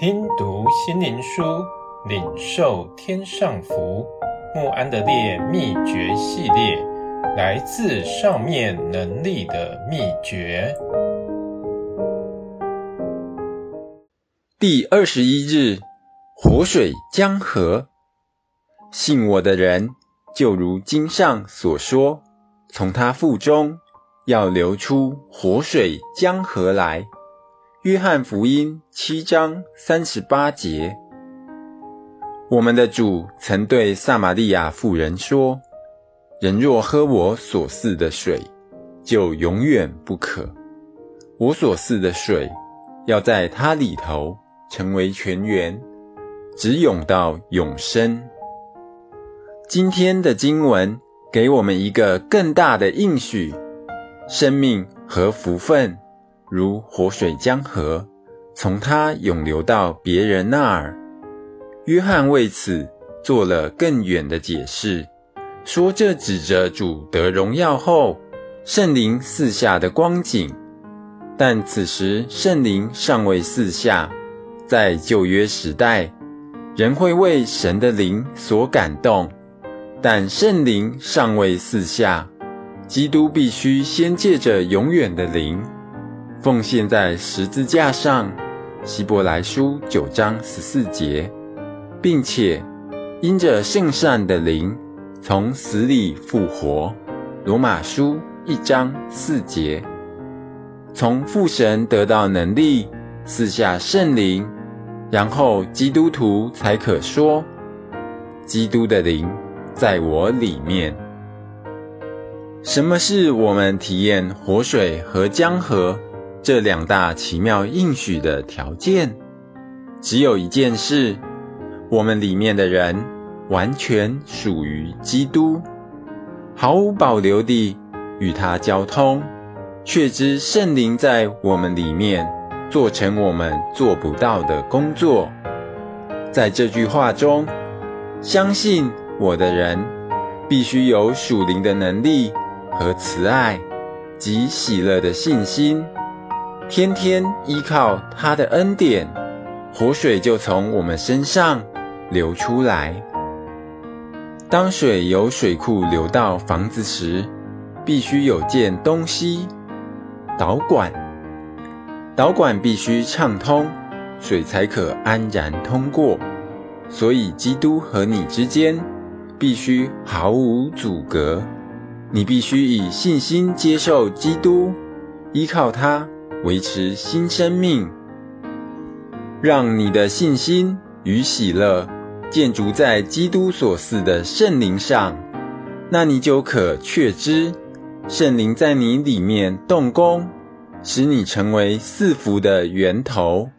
听读心灵书，领受天上福。穆安德烈秘诀系列，来自上面能力的秘诀。第二十一日，活水江河。信我的人，就如经上所说，从他腹中要流出活水江河来。约翰福音七章三十八节。我们的主曾对撒玛利亚妇人说：“人若喝我所赐的水，就永远不渴。我所赐的水，要在他里头成为泉源，直涌到永生。”今天的经文给我们一个更大的应许：生命和福分。如活水江河，从他涌流到别人那儿。约翰为此做了更远的解释，说这指着主得荣耀后，圣灵四下的光景。但此时圣灵尚未四下，在旧约时代，人会为神的灵所感动，但圣灵尚未四下，基督必须先借着永远的灵。奉献在十字架上，希伯来书九章十四节，并且因着圣善的灵从死里复活，罗马书一章四节，从父神得到能力，赐下圣灵，然后基督徒才可说，基督的灵在我里面。什么是我们体验活水和江河？这两大奇妙应许的条件，只有一件事：我们里面的人完全属于基督，毫无保留地与他交通，确知圣灵在我们里面做成我们做不到的工作。在这句话中，相信我的人必须有属灵的能力和慈爱及喜乐的信心。天天依靠他的恩典，活水就从我们身上流出来。当水由水库流到房子时，必须有件东西——导管。导管必须畅通，水才可安然通过。所以，基督和你之间必须毫无阻隔。你必须以信心接受基督，依靠他。维持新生命，让你的信心与喜乐建筑在基督所赐的圣灵上，那你就可确知圣灵在你里面动工，使你成为赐福的源头。